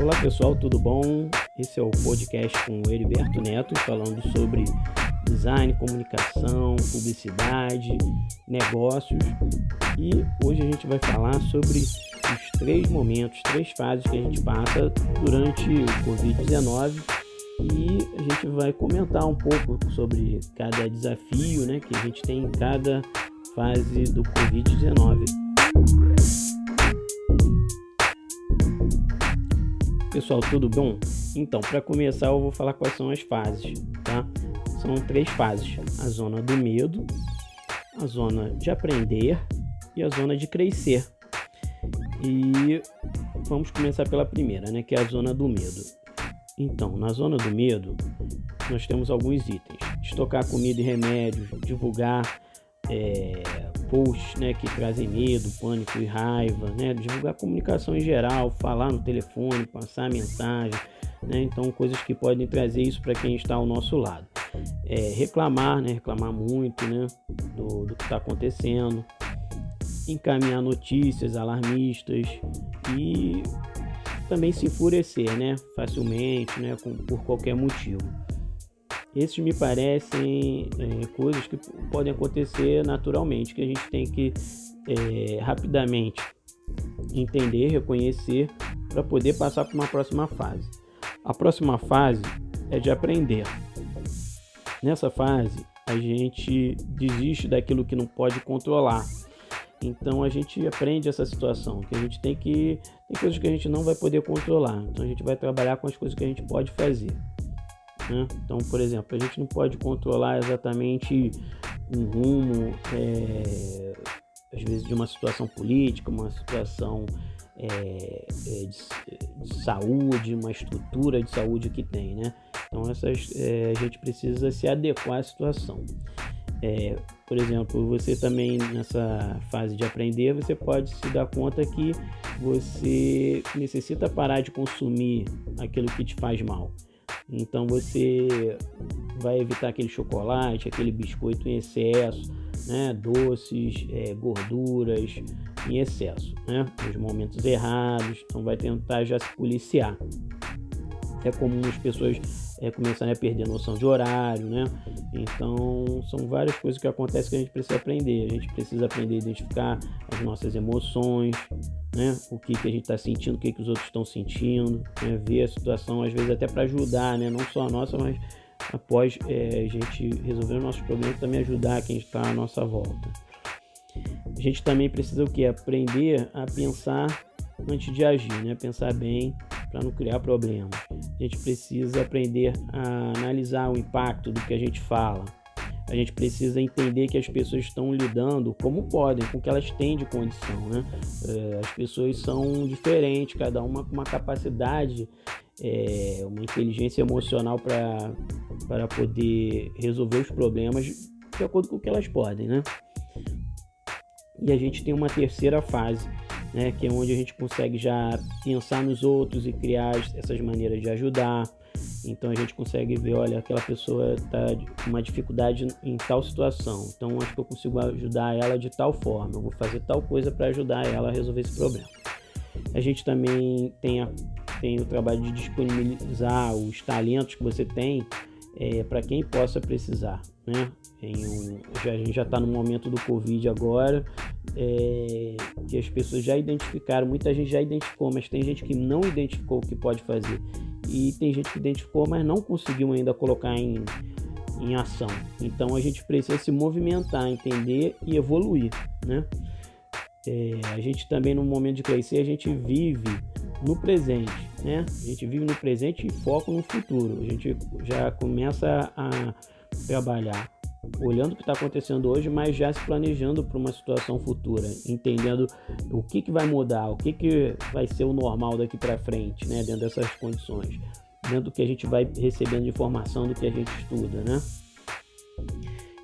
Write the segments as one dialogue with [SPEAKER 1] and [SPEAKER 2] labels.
[SPEAKER 1] Olá pessoal, tudo bom? Esse é o podcast com o Heriberto Neto falando sobre design, comunicação, publicidade, negócios e hoje a gente vai falar sobre os três momentos, três fases que a gente passa durante o Covid-19 e a gente vai comentar um pouco sobre cada desafio né, que a gente tem em cada fase do Covid-19. Pessoal, tudo bom? Então, para começar, eu vou falar quais são as fases, tá? São três fases: a zona do medo, a zona de aprender e a zona de crescer. E vamos começar pela primeira, né, que é a zona do medo. Então, na zona do medo, nós temos alguns itens: estocar comida e remédios, divulgar é, posts né, que trazem medo, pânico e raiva, né, divulgar comunicação em geral, falar no telefone, passar mensagem, né, então coisas que podem trazer isso para quem está ao nosso lado. É, reclamar, né, reclamar muito né, do, do que está acontecendo, encaminhar notícias alarmistas e também se enfurecer né, facilmente né, com, por qualquer motivo. Esses me parecem é, coisas que podem acontecer naturalmente, que a gente tem que é, rapidamente entender, reconhecer para poder passar para uma próxima fase. A próxima fase é de aprender. Nessa fase, a gente desiste daquilo que não pode controlar. Então a gente aprende essa situação, que a gente tem que tem coisas que a gente não vai poder controlar. Então a gente vai trabalhar com as coisas que a gente pode fazer. Né? Então, por exemplo, a gente não pode controlar exatamente um rumo, é, às vezes, de uma situação política, uma situação é, é de, de, saúde, uma estrutura de saúde que tem. Né? Então, essas, é, a gente precisa se adequar à situação. É, por exemplo, você também nessa fase de aprender, você pode se dar conta que você necessita parar de consumir aquilo que te faz mal. Então você vai evitar aquele chocolate, aquele biscoito em excesso, né? doces, é, gorduras em excesso, né? nos momentos errados. Então vai tentar já se policiar. É comum as pessoas é, começarem a perder a noção de horário, né? Então são várias coisas que acontecem que a gente precisa aprender. A gente precisa aprender a identificar as nossas emoções, né? O que, que a gente está sentindo, o que, que os outros estão sentindo, né? ver a situação, às vezes até para ajudar, né? Não só a nossa, mas após é, a gente resolver os nossos problemas, também ajudar quem está à nossa volta. A gente também precisa o que? Aprender a pensar antes de agir, né? Pensar bem para não criar problemas. A gente precisa aprender a analisar o impacto do que a gente fala, a gente precisa entender que as pessoas estão lidando como podem, com o que elas têm de condição. Né? É, as pessoas são diferentes, cada uma com uma capacidade, é, uma inteligência emocional para poder resolver os problemas de acordo com o que elas podem. Né? E a gente tem uma terceira fase, né, que é onde a gente consegue já pensar nos outros e criar essas maneiras de ajudar então a gente consegue ver, olha, aquela pessoa está com uma dificuldade em tal situação. Então acho que eu consigo ajudar ela de tal forma. Eu vou fazer tal coisa para ajudar ela a resolver esse problema. A gente também tem, a, tem o trabalho de disponibilizar os talentos que você tem é, para quem possa precisar. Né? Um, já, a gente já está no momento do Covid agora, é, que as pessoas já identificaram, muita gente já identificou, mas tem gente que não identificou o que pode fazer e tem gente que identificou, mas não conseguiu ainda colocar em, em ação. Então a gente precisa se movimentar, entender e evoluir, né? É, a gente também no momento de crescer a gente vive no presente, né? A gente vive no presente e foca no futuro. A gente já começa a trabalhar olhando o que está acontecendo hoje, mas já se planejando para uma situação futura, entendendo o que, que vai mudar, o que, que vai ser o normal daqui para frente, né, dentro dessas condições, dentro do que a gente vai recebendo de informação do que a gente estuda, né?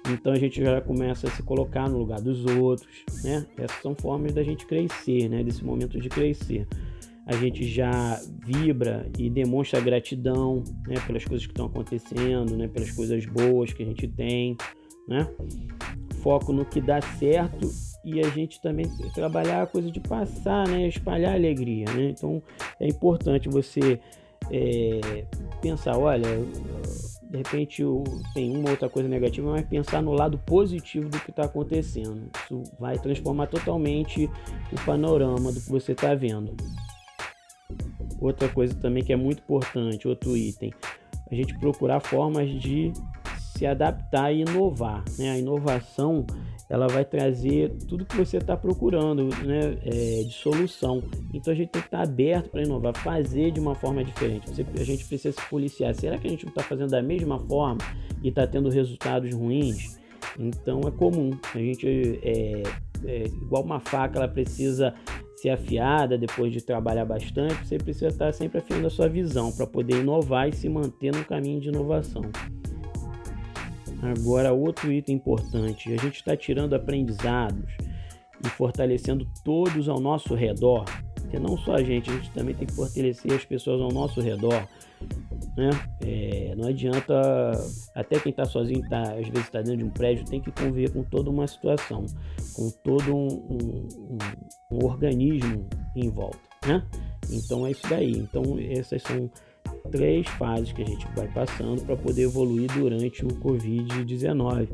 [SPEAKER 1] Então a gente já começa a se colocar no lugar dos outros, né? Essas são formas da gente crescer, né? Desse momento de crescer. A gente já vibra e demonstra gratidão, né? Pelas coisas que estão acontecendo, né? Pelas coisas boas que a gente tem, né? Foco no que dá certo e a gente também trabalhar a coisa de passar, né, espalhar alegria, né? Então é importante você é, pensar, olha, de repente tem uma outra coisa negativa, mas pensar no lado positivo do que está acontecendo. Isso vai transformar totalmente o panorama do que você está vendo. Outra coisa também que é muito importante, outro item, a gente procurar formas de se adaptar e inovar. Né? A inovação ela vai trazer tudo que você está procurando né, é, de solução. Então a gente tem que estar tá aberto para inovar, fazer de uma forma diferente. Você, a gente precisa se policiar. Será que a gente não está fazendo da mesma forma e está tendo resultados ruins? Então é comum. A gente é, é igual uma faca, ela precisa ser afiada depois de trabalhar bastante. Você precisa estar sempre afiando a sua visão para poder inovar e se manter no caminho de inovação. Agora, outro item importante: a gente está tirando aprendizados e fortalecendo todos ao nosso redor, porque não só a gente, a gente também tem que fortalecer as pessoas ao nosso redor. Né? É, não adianta, até quem está sozinho, tá, às vezes está dentro de um prédio, tem que conviver com toda uma situação, com todo um, um, um, organismo em volta. Né? Então é isso daí. Então essas são três fases que a gente vai passando para poder evoluir durante o Covid-19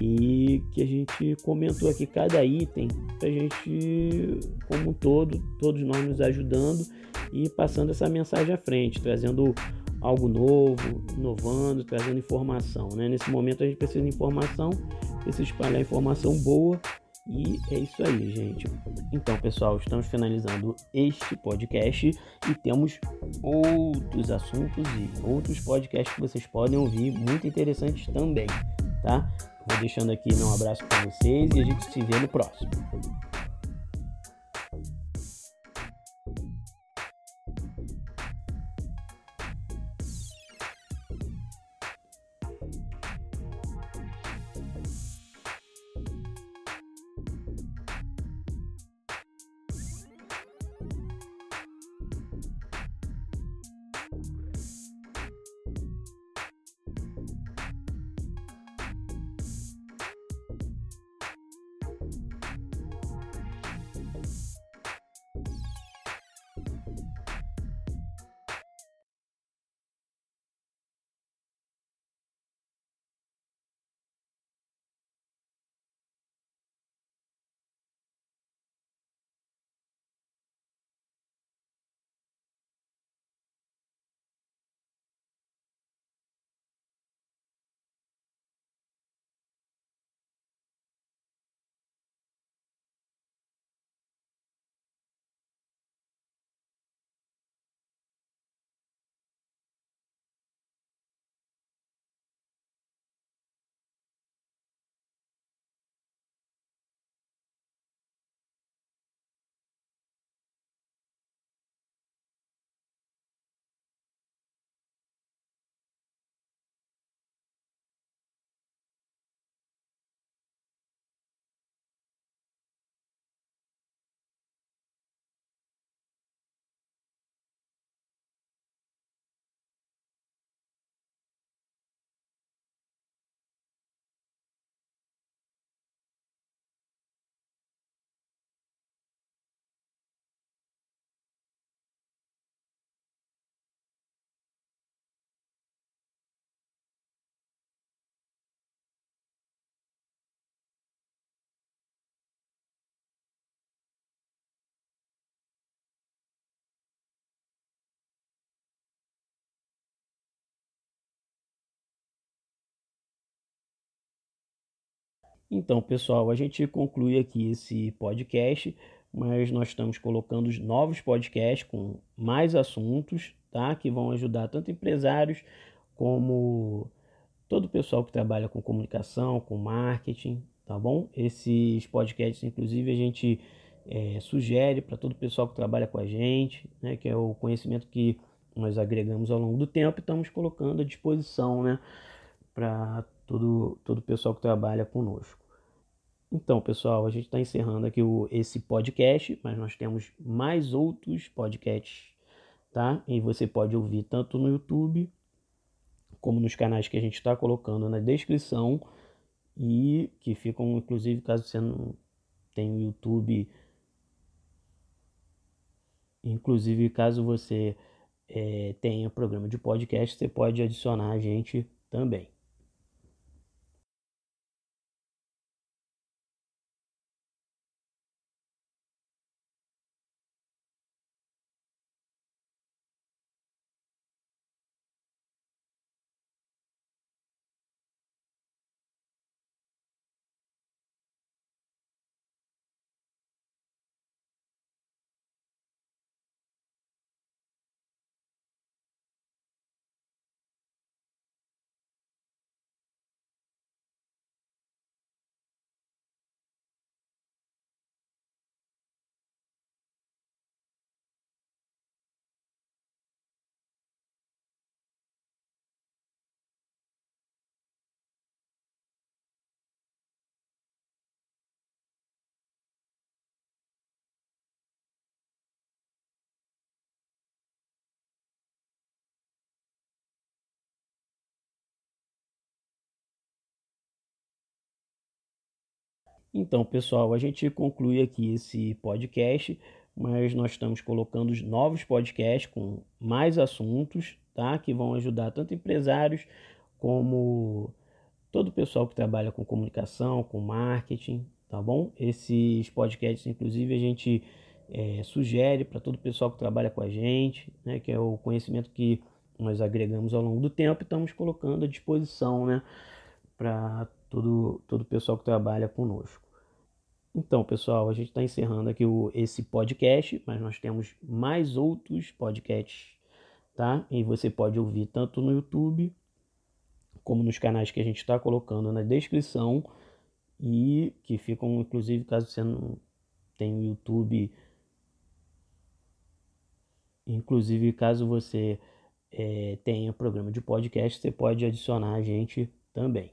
[SPEAKER 1] e que a gente comentou aqui cada item para a gente, como um todo, todos nós nos ajudando e passando essa mensagem à frente, trazendo algo novo, inovando, trazendo informação. Né? Nesse momento a gente precisa de informação, precisa espalhar informação boa e é isso aí, gente. Então, pessoal, estamos finalizando este podcast e temos outros assuntos e outros podcasts que vocês podem ouvir, muito interessantes também, tá? Vou deixando aqui meu abraço para vocês e a gente se vê no próximo. Então, pessoal, a gente conclui aqui esse podcast, mas nós estamos colocando novos podcasts com mais assuntos, tá? Que vão ajudar tanto empresários como todo o pessoal que trabalha com comunicação, com marketing, tá bom? Esses podcasts, inclusive, a gente é, sugere para todo o pessoal que trabalha com a gente, né? Que é o conhecimento que nós agregamos ao longo do tempo e estamos colocando à disposição, né? Para todo, todo o pessoal que trabalha conosco. Então, pessoal, a gente está encerrando aqui o, esse podcast, mas nós temos mais outros podcasts, tá? E você pode ouvir tanto no YouTube como nos canais que a gente está colocando na descrição e que ficam, inclusive, caso você não, tem o YouTube. Inclusive, caso você é, tenha programa de podcast, você pode adicionar a gente também. Então, pessoal, a gente conclui aqui esse podcast, mas nós estamos colocando novos podcasts com mais assuntos, tá? Que vão ajudar tanto empresários como todo o pessoal que trabalha com comunicação, com marketing, tá bom? Esses podcasts, inclusive, a gente é, sugere para todo o pessoal que trabalha com a gente, né? Que é o conhecimento que nós agregamos ao longo do tempo e estamos colocando à disposição, né? Para todo, todo o pessoal que trabalha conosco. Então, pessoal, a gente está encerrando aqui o, esse podcast, mas nós temos mais outros podcasts, tá? E você pode ouvir tanto no YouTube como nos canais que a gente está colocando na descrição e que ficam, inclusive, caso você não tenha o YouTube, inclusive caso você é, tenha programa de podcast, você pode adicionar a gente também.